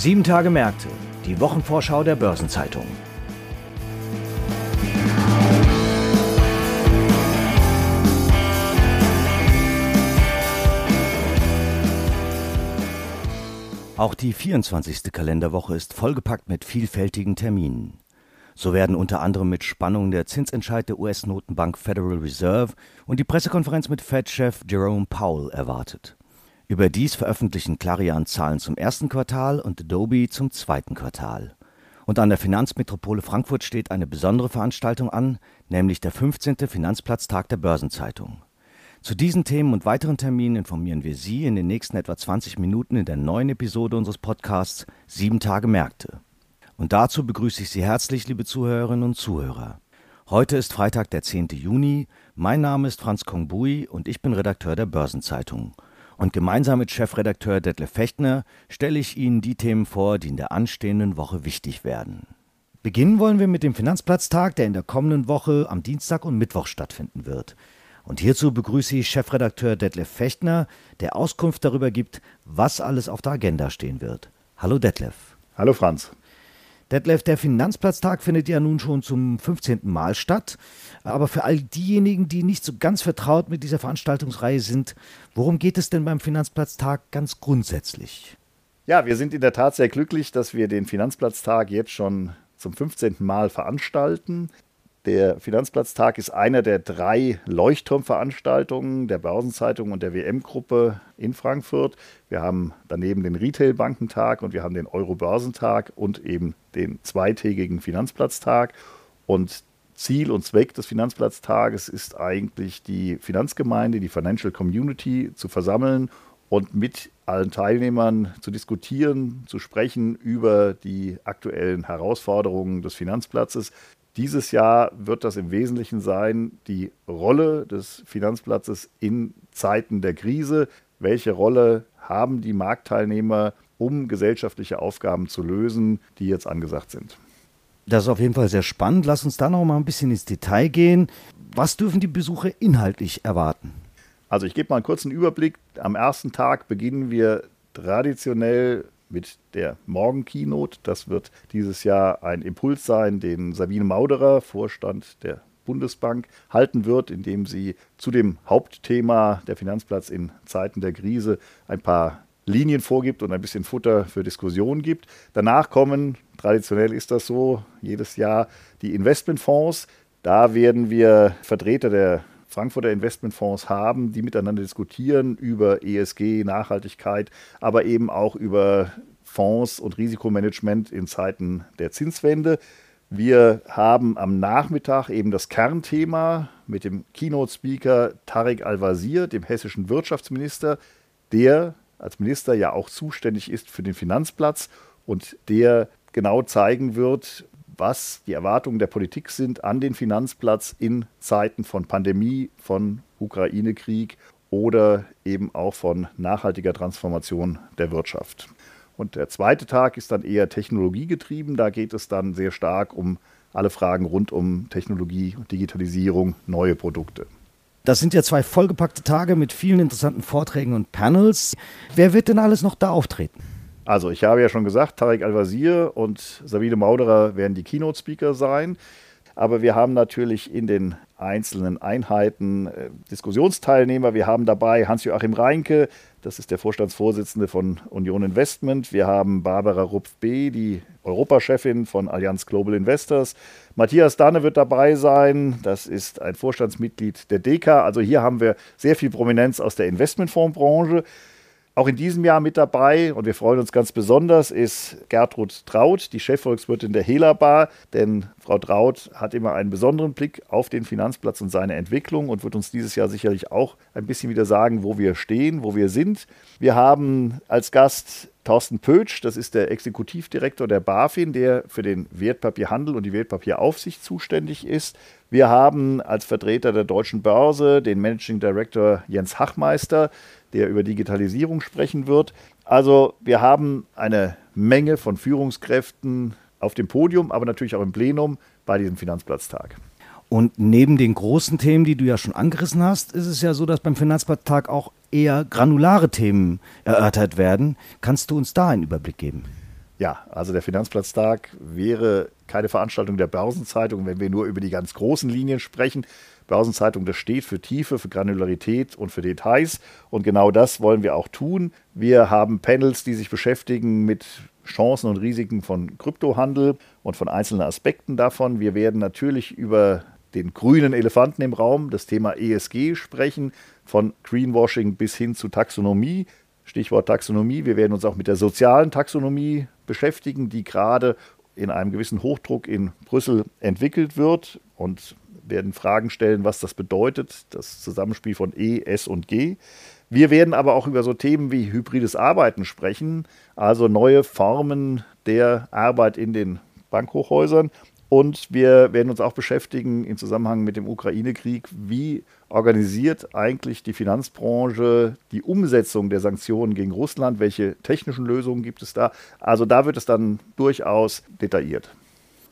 Sieben Tage Märkte, die Wochenvorschau der Börsenzeitung. Auch die 24. Kalenderwoche ist vollgepackt mit vielfältigen Terminen. So werden unter anderem mit Spannung der Zinsentscheid der US-Notenbank Federal Reserve und die Pressekonferenz mit Fed-Chef Jerome Powell erwartet. Überdies veröffentlichen Clarion Zahlen zum ersten Quartal und Adobe zum zweiten Quartal. Und an der Finanzmetropole Frankfurt steht eine besondere Veranstaltung an, nämlich der 15. Finanzplatztag der Börsenzeitung. Zu diesen Themen und weiteren Terminen informieren wir Sie in den nächsten etwa 20 Minuten in der neuen Episode unseres Podcasts Sieben Tage Märkte. Und dazu begrüße ich Sie herzlich, liebe Zuhörerinnen und Zuhörer. Heute ist Freitag, der 10. Juni. Mein Name ist Franz Kongbui und ich bin Redakteur der Börsenzeitung. Und gemeinsam mit Chefredakteur Detlef Fechtner stelle ich Ihnen die Themen vor, die in der anstehenden Woche wichtig werden. Beginnen wollen wir mit dem Finanzplatztag, der in der kommenden Woche am Dienstag und Mittwoch stattfinden wird. Und hierzu begrüße ich Chefredakteur Detlef Fechtner, der Auskunft darüber gibt, was alles auf der Agenda stehen wird. Hallo Detlef. Hallo Franz. Detlef, der Finanzplatztag findet ja nun schon zum 15. Mal statt. Aber für all diejenigen, die nicht so ganz vertraut mit dieser Veranstaltungsreihe sind, worum geht es denn beim Finanzplatztag ganz grundsätzlich? Ja, wir sind in der Tat sehr glücklich, dass wir den Finanzplatztag jetzt schon zum 15. Mal veranstalten. Der Finanzplatztag ist einer der drei Leuchtturmveranstaltungen der Börsenzeitung und der WM-Gruppe in Frankfurt. Wir haben daneben den Retail-Bankentag und wir haben den Euro-Börsentag und eben den zweitägigen Finanzplatztag. Und Ziel und Zweck des Finanzplatztages ist eigentlich, die Finanzgemeinde, die Financial Community zu versammeln und mit allen Teilnehmern zu diskutieren, zu sprechen über die aktuellen Herausforderungen des Finanzplatzes, dieses Jahr wird das im Wesentlichen sein, die Rolle des Finanzplatzes in Zeiten der Krise. Welche Rolle haben die Marktteilnehmer, um gesellschaftliche Aufgaben zu lösen, die jetzt angesagt sind? Das ist auf jeden Fall sehr spannend. Lass uns da noch mal ein bisschen ins Detail gehen. Was dürfen die Besucher inhaltlich erwarten? Also ich gebe mal einen kurzen Überblick. Am ersten Tag beginnen wir traditionell mit der Morgen-Keynote. Das wird dieses Jahr ein Impuls sein, den Sabine Mauderer, Vorstand der Bundesbank, halten wird, indem sie zu dem Hauptthema der Finanzplatz in Zeiten der Krise ein paar Linien vorgibt und ein bisschen Futter für Diskussionen gibt. Danach kommen, traditionell ist das so, jedes Jahr die Investmentfonds. Da werden wir Vertreter der Frankfurter Investmentfonds haben, die miteinander diskutieren über ESG, Nachhaltigkeit, aber eben auch über Fonds und Risikomanagement in Zeiten der Zinswende. Wir haben am Nachmittag eben das Kernthema mit dem Keynote-Speaker Tarek Al-Wazir, dem hessischen Wirtschaftsminister, der als Minister ja auch zuständig ist für den Finanzplatz und der genau zeigen wird, was die Erwartungen der Politik sind an den Finanzplatz in Zeiten von Pandemie, von Ukraine-Krieg oder eben auch von nachhaltiger Transformation der Wirtschaft. Und der zweite Tag ist dann eher technologiegetrieben. Da geht es dann sehr stark um alle Fragen rund um Technologie, Digitalisierung, neue Produkte. Das sind ja zwei vollgepackte Tage mit vielen interessanten Vorträgen und Panels. Wer wird denn alles noch da auftreten? Also, ich habe ja schon gesagt, Tarek Al-Wazir und Sabine Mauderer werden die Keynote-Speaker sein. Aber wir haben natürlich in den einzelnen Einheiten äh, Diskussionsteilnehmer. Wir haben dabei Hans-Joachim Reinke, das ist der Vorstandsvorsitzende von Union Investment. Wir haben Barbara Rupf-B, die Europachefin von Allianz Global Investors. Matthias Danne wird dabei sein. Das ist ein Vorstandsmitglied der DECA. Also hier haben wir sehr viel Prominenz aus der Investmentfondsbranche. Auch in diesem Jahr mit dabei, und wir freuen uns ganz besonders, ist Gertrud Traut, die Chefvolkswirtin der Hela Bar. Denn Frau Traut hat immer einen besonderen Blick auf den Finanzplatz und seine Entwicklung und wird uns dieses Jahr sicherlich auch ein bisschen wieder sagen, wo wir stehen, wo wir sind. Wir haben als Gast Thorsten Pötsch, das ist der Exekutivdirektor der BaFin, der für den Wertpapierhandel und die Wertpapieraufsicht zuständig ist. Wir haben als Vertreter der Deutschen Börse den Managing Director Jens Hachmeister, der über Digitalisierung sprechen wird. Also wir haben eine Menge von Führungskräften auf dem Podium, aber natürlich auch im Plenum bei diesem Finanzplatztag. Und neben den großen Themen, die du ja schon angerissen hast, ist es ja so, dass beim Finanzplatztag auch eher granulare Themen erörtert werden. Kannst du uns da einen Überblick geben? Ja, also der Finanzplatztag wäre keine Veranstaltung der Börsenzeitung, wenn wir nur über die ganz großen Linien sprechen. Börsenzeitung, das steht für Tiefe, für Granularität und für Details. Und genau das wollen wir auch tun. Wir haben Panels, die sich beschäftigen mit Chancen und Risiken von Kryptohandel und von einzelnen Aspekten davon. Wir werden natürlich über den grünen Elefanten im Raum, das Thema ESG sprechen, von Greenwashing bis hin zu Taxonomie. Stichwort Taxonomie. Wir werden uns auch mit der sozialen Taxonomie beschäftigen, die gerade in einem gewissen Hochdruck in Brüssel entwickelt wird und werden Fragen stellen, was das bedeutet, das Zusammenspiel von E, S und G. Wir werden aber auch über so Themen wie hybrides Arbeiten sprechen, also neue Formen der Arbeit in den Bankhochhäusern. Und wir werden uns auch beschäftigen im Zusammenhang mit dem Ukraine-Krieg, wie organisiert eigentlich die Finanzbranche die Umsetzung der Sanktionen gegen Russland, welche technischen Lösungen gibt es da. Also da wird es dann durchaus detailliert.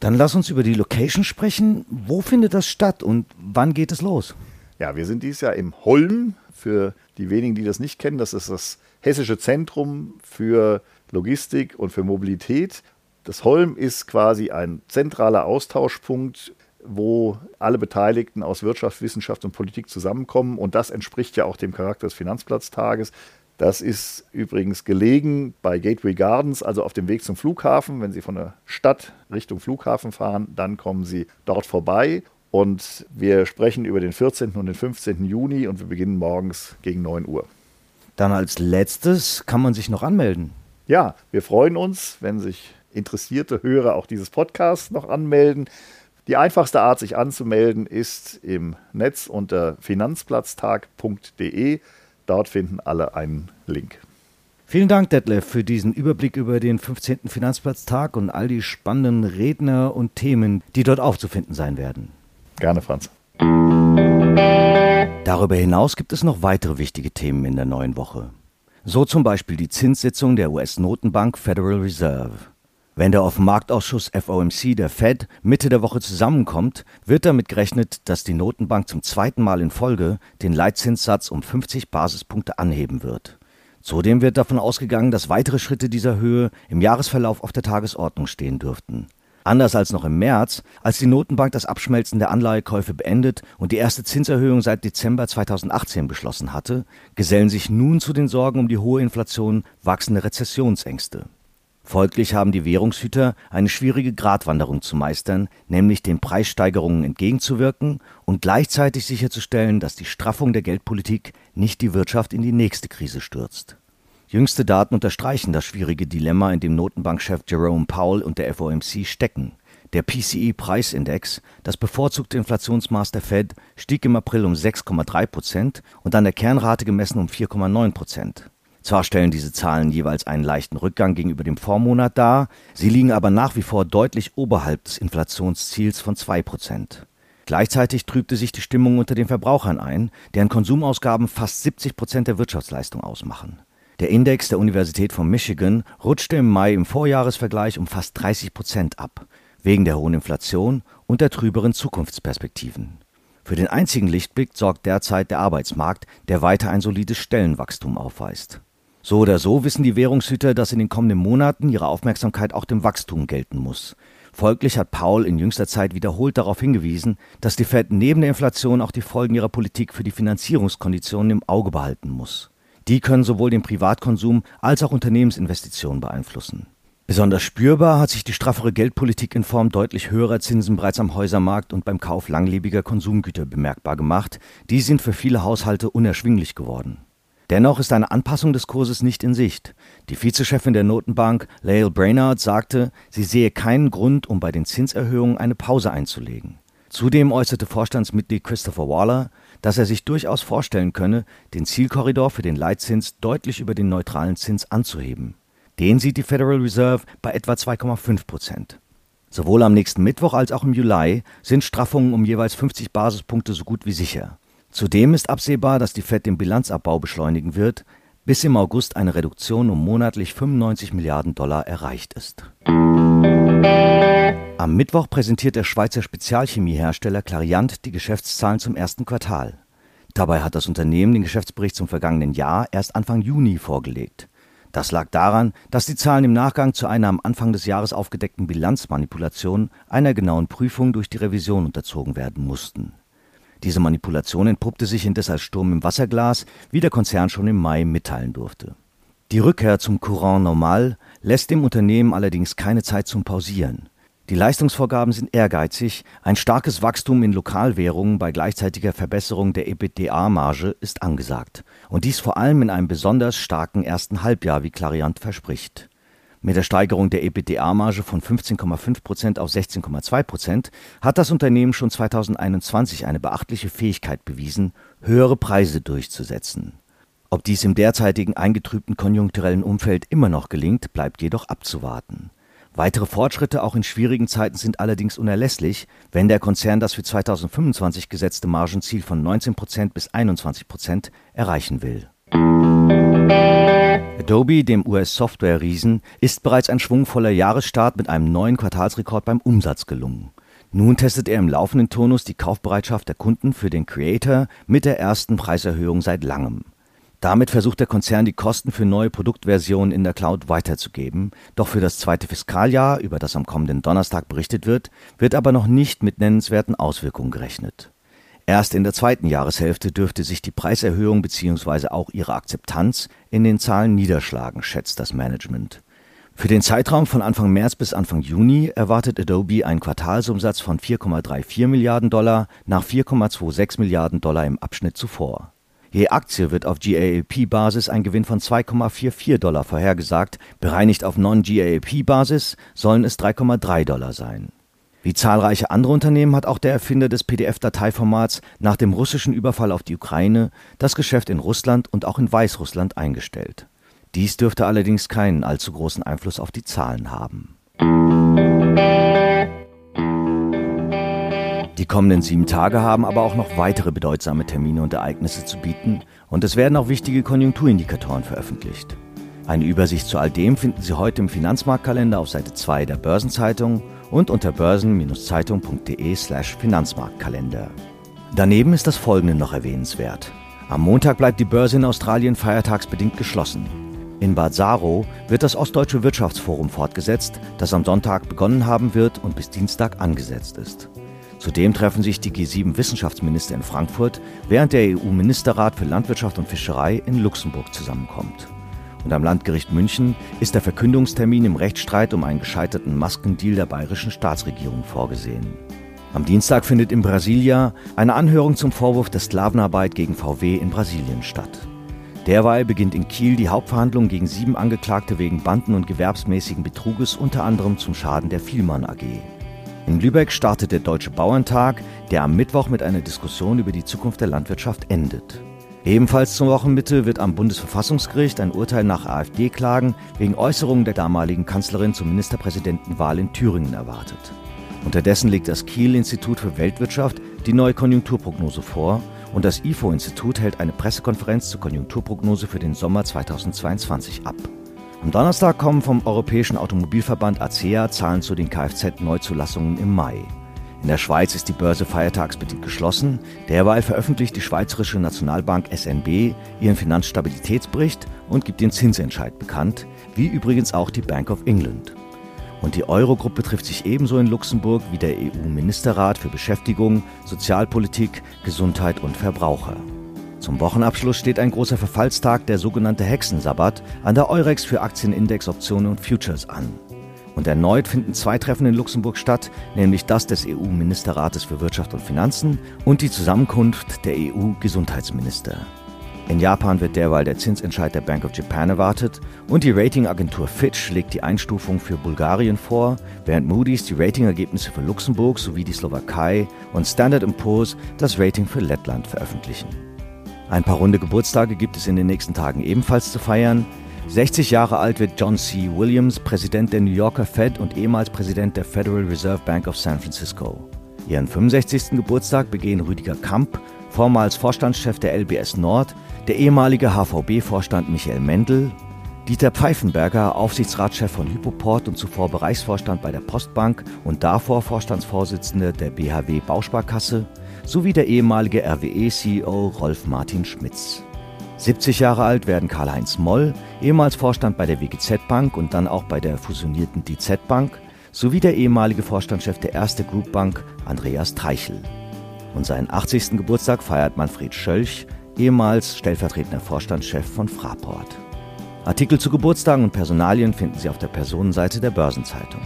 Dann lass uns über die Location sprechen. Wo findet das statt und wann geht es los? Ja, wir sind dieses Jahr im Holm. Für die wenigen, die das nicht kennen, das ist das Hessische Zentrum für Logistik und für Mobilität. Das Holm ist quasi ein zentraler Austauschpunkt, wo alle Beteiligten aus Wirtschaft, Wissenschaft und Politik zusammenkommen. Und das entspricht ja auch dem Charakter des Finanzplatztages. Das ist übrigens gelegen bei Gateway Gardens, also auf dem Weg zum Flughafen. Wenn Sie von der Stadt Richtung Flughafen fahren, dann kommen Sie dort vorbei. Und wir sprechen über den 14. und den 15. Juni und wir beginnen morgens gegen 9 Uhr. Dann als letztes kann man sich noch anmelden. Ja, wir freuen uns, wenn sich interessierte Hörer auch dieses Podcasts noch anmelden. Die einfachste Art, sich anzumelden, ist im Netz unter finanzplatztag.de. Dort finden alle einen Link. Vielen Dank, Detlef, für diesen Überblick über den 15. Finanzplatztag und all die spannenden Redner und Themen, die dort aufzufinden sein werden. Gerne, Franz. Darüber hinaus gibt es noch weitere wichtige Themen in der neuen Woche. So zum Beispiel die Zinssitzung der US-Notenbank Federal Reserve. Wenn der Offenmarktausschuss FOMC der Fed Mitte der Woche zusammenkommt, wird damit gerechnet, dass die Notenbank zum zweiten Mal in Folge den Leitzinssatz um 50 Basispunkte anheben wird. Zudem wird davon ausgegangen, dass weitere Schritte dieser Höhe im Jahresverlauf auf der Tagesordnung stehen dürften. Anders als noch im März, als die Notenbank das Abschmelzen der Anleihekäufe beendet und die erste Zinserhöhung seit Dezember 2018 beschlossen hatte, gesellen sich nun zu den Sorgen um die hohe Inflation wachsende Rezessionsängste. Folglich haben die Währungshüter eine schwierige Gratwanderung zu meistern, nämlich den Preissteigerungen entgegenzuwirken und gleichzeitig sicherzustellen, dass die Straffung der Geldpolitik nicht die Wirtschaft in die nächste Krise stürzt. Jüngste Daten unterstreichen das schwierige Dilemma, in dem Notenbankchef Jerome Powell und der FOMC stecken. Der PCE-Preisindex, das bevorzugte Inflationsmaß der Fed, stieg im April um 6,3 Prozent und an der Kernrate gemessen um 4,9 Prozent. Zwar stellen diese Zahlen jeweils einen leichten Rückgang gegenüber dem Vormonat dar, sie liegen aber nach wie vor deutlich oberhalb des Inflationsziels von 2 Prozent. Gleichzeitig trübte sich die Stimmung unter den Verbrauchern ein, deren Konsumausgaben fast 70 Prozent der Wirtschaftsleistung ausmachen. Der Index der Universität von Michigan rutschte im Mai im Vorjahresvergleich um fast 30 Prozent ab, wegen der hohen Inflation und der trüberen Zukunftsperspektiven. Für den einzigen Lichtblick sorgt derzeit der Arbeitsmarkt, der weiter ein solides Stellenwachstum aufweist. So oder so wissen die Währungshüter, dass in den kommenden Monaten ihre Aufmerksamkeit auch dem Wachstum gelten muss. Folglich hat Paul in jüngster Zeit wiederholt darauf hingewiesen, dass die Fed neben der Inflation auch die Folgen ihrer Politik für die Finanzierungskonditionen im Auge behalten muss. Die können sowohl den Privatkonsum als auch Unternehmensinvestitionen beeinflussen. Besonders spürbar hat sich die straffere Geldpolitik in Form deutlich höherer Zinsen bereits am Häusermarkt und beim Kauf langlebiger Konsumgüter bemerkbar gemacht. Die sind für viele Haushalte unerschwinglich geworden. Dennoch ist eine Anpassung des Kurses nicht in Sicht. Die Vizechefin der Notenbank, Lael Brainard, sagte, sie sehe keinen Grund, um bei den Zinserhöhungen eine Pause einzulegen. Zudem äußerte Vorstandsmitglied Christopher Waller, dass er sich durchaus vorstellen könne, den Zielkorridor für den Leitzins deutlich über den neutralen Zins anzuheben. Den sieht die Federal Reserve bei etwa 2,5 Prozent. Sowohl am nächsten Mittwoch als auch im Juli sind Straffungen um jeweils 50 Basispunkte so gut wie sicher. Zudem ist absehbar, dass die Fed den Bilanzabbau beschleunigen wird, bis im August eine Reduktion um monatlich 95 Milliarden Dollar erreicht ist. Am Mittwoch präsentiert der Schweizer Spezialchemiehersteller Clariant die Geschäftszahlen zum ersten Quartal. Dabei hat das Unternehmen den Geschäftsbericht zum vergangenen Jahr erst Anfang Juni vorgelegt. Das lag daran, dass die Zahlen im Nachgang zu einer am Anfang des Jahres aufgedeckten Bilanzmanipulation einer genauen Prüfung durch die Revision unterzogen werden mussten. Diese Manipulation entpuppte sich indes als Sturm im Wasserglas, wie der Konzern schon im Mai mitteilen durfte. Die Rückkehr zum Courant normal lässt dem Unternehmen allerdings keine Zeit zum Pausieren. Die Leistungsvorgaben sind ehrgeizig, ein starkes Wachstum in Lokalwährungen bei gleichzeitiger Verbesserung der EBITDA-Marge ist angesagt, und dies vor allem in einem besonders starken ersten Halbjahr, wie Clariant verspricht. Mit der Steigerung der EBITDA-Marge von 15,5 Prozent auf 16,2 Prozent hat das Unternehmen schon 2021 eine beachtliche Fähigkeit bewiesen, höhere Preise durchzusetzen. Ob dies im derzeitigen eingetrübten konjunkturellen Umfeld immer noch gelingt, bleibt jedoch abzuwarten. Weitere Fortschritte auch in schwierigen Zeiten sind allerdings unerlässlich, wenn der Konzern das für 2025 gesetzte Margenziel von 19% bis 21% erreichen will. Adobe, dem US-Software-Riesen, ist bereits ein schwungvoller Jahresstart mit einem neuen Quartalsrekord beim Umsatz gelungen. Nun testet er im laufenden Turnus die Kaufbereitschaft der Kunden für den Creator mit der ersten Preiserhöhung seit langem. Damit versucht der Konzern, die Kosten für neue Produktversionen in der Cloud weiterzugeben. Doch für das zweite Fiskaljahr, über das am kommenden Donnerstag berichtet wird, wird aber noch nicht mit nennenswerten Auswirkungen gerechnet. Erst in der zweiten Jahreshälfte dürfte sich die Preiserhöhung bzw. auch ihre Akzeptanz in den Zahlen niederschlagen, schätzt das Management. Für den Zeitraum von Anfang März bis Anfang Juni erwartet Adobe einen Quartalsumsatz von 4,34 Milliarden Dollar nach 4,26 Milliarden Dollar im Abschnitt zuvor. Je Aktie wird auf GALP-Basis ein Gewinn von 2,44 Dollar vorhergesagt, bereinigt auf Non-GALP-Basis sollen es 3,3 Dollar sein. Wie zahlreiche andere Unternehmen hat auch der Erfinder des PDF-Dateiformats nach dem russischen Überfall auf die Ukraine das Geschäft in Russland und auch in Weißrussland eingestellt. Dies dürfte allerdings keinen allzu großen Einfluss auf die Zahlen haben. Die kommenden sieben Tage haben aber auch noch weitere bedeutsame Termine und Ereignisse zu bieten und es werden auch wichtige Konjunkturindikatoren veröffentlicht. Eine Übersicht zu all dem finden Sie heute im Finanzmarktkalender auf Seite 2 der Börsenzeitung und unter börsen-zeitung.de/slash Finanzmarktkalender. Daneben ist das folgende noch erwähnenswert. Am Montag bleibt die Börse in Australien feiertagsbedingt geschlossen. In Bad Saro wird das Ostdeutsche Wirtschaftsforum fortgesetzt, das am Sonntag begonnen haben wird und bis Dienstag angesetzt ist. Zudem treffen sich die G7-Wissenschaftsminister in Frankfurt, während der EU-Ministerrat für Landwirtschaft und Fischerei in Luxemburg zusammenkommt. Und am Landgericht München ist der Verkündungstermin im Rechtsstreit um einen gescheiterten Maskendeal der bayerischen Staatsregierung vorgesehen. Am Dienstag findet in Brasilia eine Anhörung zum Vorwurf der Sklavenarbeit gegen VW in Brasilien statt. Derweil beginnt in Kiel die Hauptverhandlung gegen sieben Angeklagte wegen Banden- und gewerbsmäßigen Betruges, unter anderem zum Schaden der Vielmann AG. In Lübeck startet der Deutsche Bauerntag, der am Mittwoch mit einer Diskussion über die Zukunft der Landwirtschaft endet. Ebenfalls zur Wochenmitte wird am Bundesverfassungsgericht ein Urteil nach AfD-Klagen wegen Äußerungen der damaligen Kanzlerin zur Ministerpräsidentenwahl in Thüringen erwartet. Unterdessen legt das Kiel-Institut für Weltwirtschaft die neue Konjunkturprognose vor und das IFO-Institut hält eine Pressekonferenz zur Konjunkturprognose für den Sommer 2022 ab. Am Donnerstag kommen vom Europäischen Automobilverband ACEA Zahlen zu den Kfz-Neuzulassungen im Mai. In der Schweiz ist die Börse feiertagsbedingt geschlossen. Derweil veröffentlicht die Schweizerische Nationalbank SNB ihren Finanzstabilitätsbericht und gibt den Zinsentscheid bekannt, wie übrigens auch die Bank of England. Und die Eurogruppe trifft sich ebenso in Luxemburg wie der EU-Ministerrat für Beschäftigung, Sozialpolitik, Gesundheit und Verbraucher. Zum Wochenabschluss steht ein großer Verfallstag, der sogenannte Hexensabbat, an der Eurex für Aktienindex, Optionen und Futures an. Und erneut finden zwei Treffen in Luxemburg statt, nämlich das des EU-Ministerrates für Wirtschaft und Finanzen und die Zusammenkunft der EU-Gesundheitsminister. In Japan wird derweil der Zinsentscheid der Bank of Japan erwartet und die Ratingagentur Fitch legt die Einstufung für Bulgarien vor, während Moody's die Ratingergebnisse für Luxemburg sowie die Slowakei und Standard Poor's das Rating für Lettland veröffentlichen. Ein paar runde Geburtstage gibt es in den nächsten Tagen ebenfalls zu feiern. 60 Jahre alt wird John C. Williams, Präsident der New Yorker Fed und ehemals Präsident der Federal Reserve Bank of San Francisco. Ihren 65. Geburtstag begehen Rüdiger Kamp, vormals Vorstandschef der LBS Nord, der ehemalige HVB-Vorstand Michael Mendel, Dieter Pfeifenberger, Aufsichtsratschef von Hypoport und zuvor Bereichsvorstand bei der Postbank und davor Vorstandsvorsitzender der BHW Bausparkasse, sowie der ehemalige RWE-CEO Rolf Martin Schmitz. 70 Jahre alt werden Karl-Heinz Moll, ehemals Vorstand bei der WGZ Bank und dann auch bei der fusionierten DZ Bank, sowie der ehemalige Vorstandschef der Erste Group Bank, Andreas Treichel. Und seinen 80. Geburtstag feiert Manfred Schölch, ehemals stellvertretender Vorstandschef von Fraport. Artikel zu Geburtstagen und Personalien finden Sie auf der Personenseite der Börsenzeitung.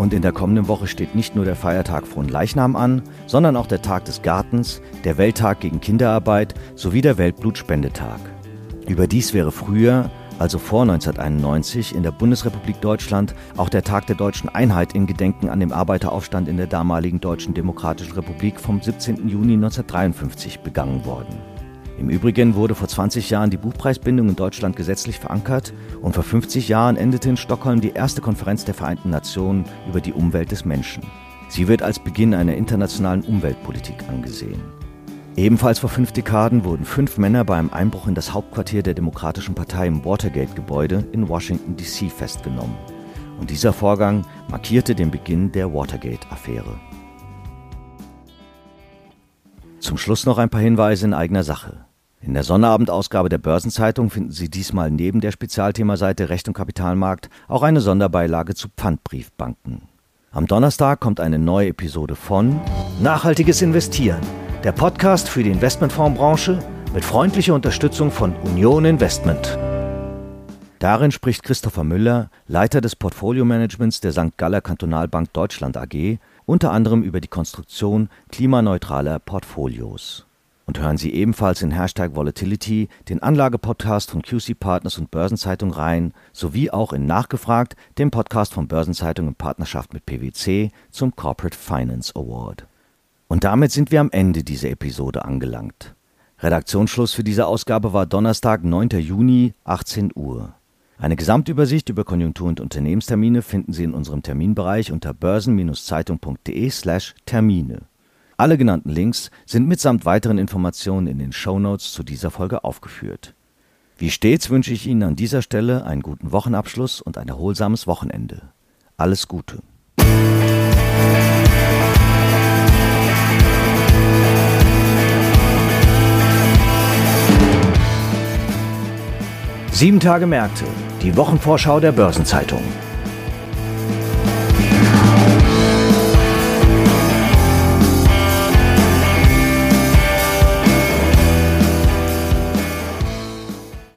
Und in der kommenden Woche steht nicht nur der Feiertag Frohen Leichnam an, sondern auch der Tag des Gartens, der Welttag gegen Kinderarbeit sowie der Weltblutspendetag. Überdies wäre früher, also vor 1991, in der Bundesrepublik Deutschland auch der Tag der deutschen Einheit in Gedenken an den Arbeiteraufstand in der damaligen Deutschen Demokratischen Republik vom 17. Juni 1953 begangen worden. Im Übrigen wurde vor 20 Jahren die Buchpreisbindung in Deutschland gesetzlich verankert und vor 50 Jahren endete in Stockholm die erste Konferenz der Vereinten Nationen über die Umwelt des Menschen. Sie wird als Beginn einer internationalen Umweltpolitik angesehen. Ebenfalls vor fünf Dekaden wurden fünf Männer bei einem Einbruch in das Hauptquartier der Demokratischen Partei im Watergate-Gebäude in Washington, D.C. festgenommen. Und dieser Vorgang markierte den Beginn der Watergate-Affäre. Zum Schluss noch ein paar Hinweise in eigener Sache. In der Sonnerabendausgabe der Börsenzeitung finden Sie diesmal neben der Spezialthemaseite Recht und Kapitalmarkt auch eine Sonderbeilage zu Pfandbriefbanken. Am Donnerstag kommt eine neue Episode von Nachhaltiges Investieren, der Podcast für die Investmentfondsbranche mit freundlicher Unterstützung von Union Investment. Darin spricht Christopher Müller, Leiter des Portfolio-Managements der St. Galler Kantonalbank Deutschland AG, unter anderem über die Konstruktion klimaneutraler Portfolios. Und hören Sie ebenfalls in Hashtag Volatility den Anlagepodcast von QC Partners und Börsenzeitung rein, sowie auch in Nachgefragt, dem Podcast von Börsenzeitung in Partnerschaft mit PwC zum Corporate Finance Award. Und damit sind wir am Ende dieser Episode angelangt. Redaktionsschluss für diese Ausgabe war Donnerstag, 9. Juni, 18 Uhr. Eine Gesamtübersicht über Konjunktur- und Unternehmenstermine finden Sie in unserem Terminbereich unter börsen-zeitung.de/termine. Alle genannten Links sind mitsamt weiteren Informationen in den Shownotes zu dieser Folge aufgeführt. Wie stets wünsche ich Ihnen an dieser Stelle einen guten Wochenabschluss und ein erholsames Wochenende. Alles Gute. Sieben Tage Märkte, die Wochenvorschau der Börsenzeitung.